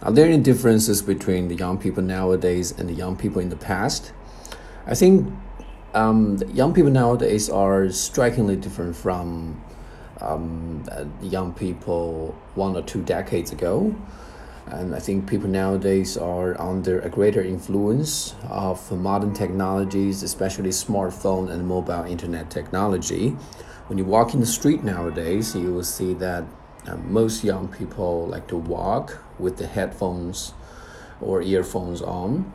Are there any differences between the young people nowadays and the young people in the past? I think um, young people nowadays are strikingly different from um, young people one or two decades ago. And I think people nowadays are under a greater influence of modern technologies, especially smartphone and mobile internet technology. When you walk in the street nowadays, you will see that uh, most young people like to walk with the headphones or earphones on.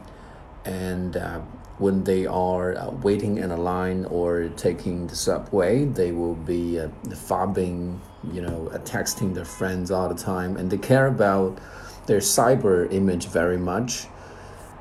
And uh, when they are uh, waiting in a line or taking the subway, they will be uh, phubbing, you know, uh, texting their friends all the time, and they care about their cyber image very much.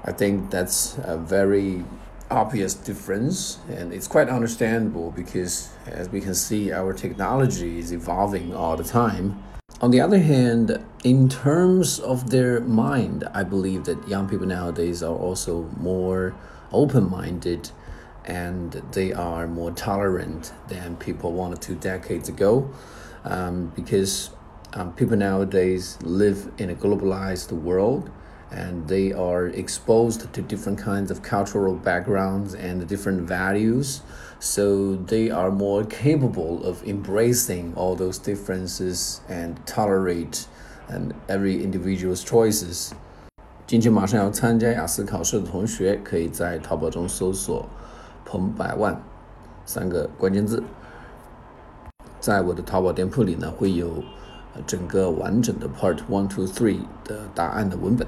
I think that's a very obvious difference, and it's quite understandable because, as we can see, our technology is evolving all the time. On the other hand, in terms of their mind, I believe that young people nowadays are also more open minded and they are more tolerant than people one or two decades ago um, because um, people nowadays live in a globalized world and they are exposed to different kinds of cultural backgrounds and different values so they are more capable of embracing all those differences and tolerate and every individual's choices 今天马上要参加雅思考试的同学，可以在淘宝中搜索“彭百万”三个关键字，在我的淘宝店铺里呢，会有整个完整的 Part One、Two、Three 的答案的文本。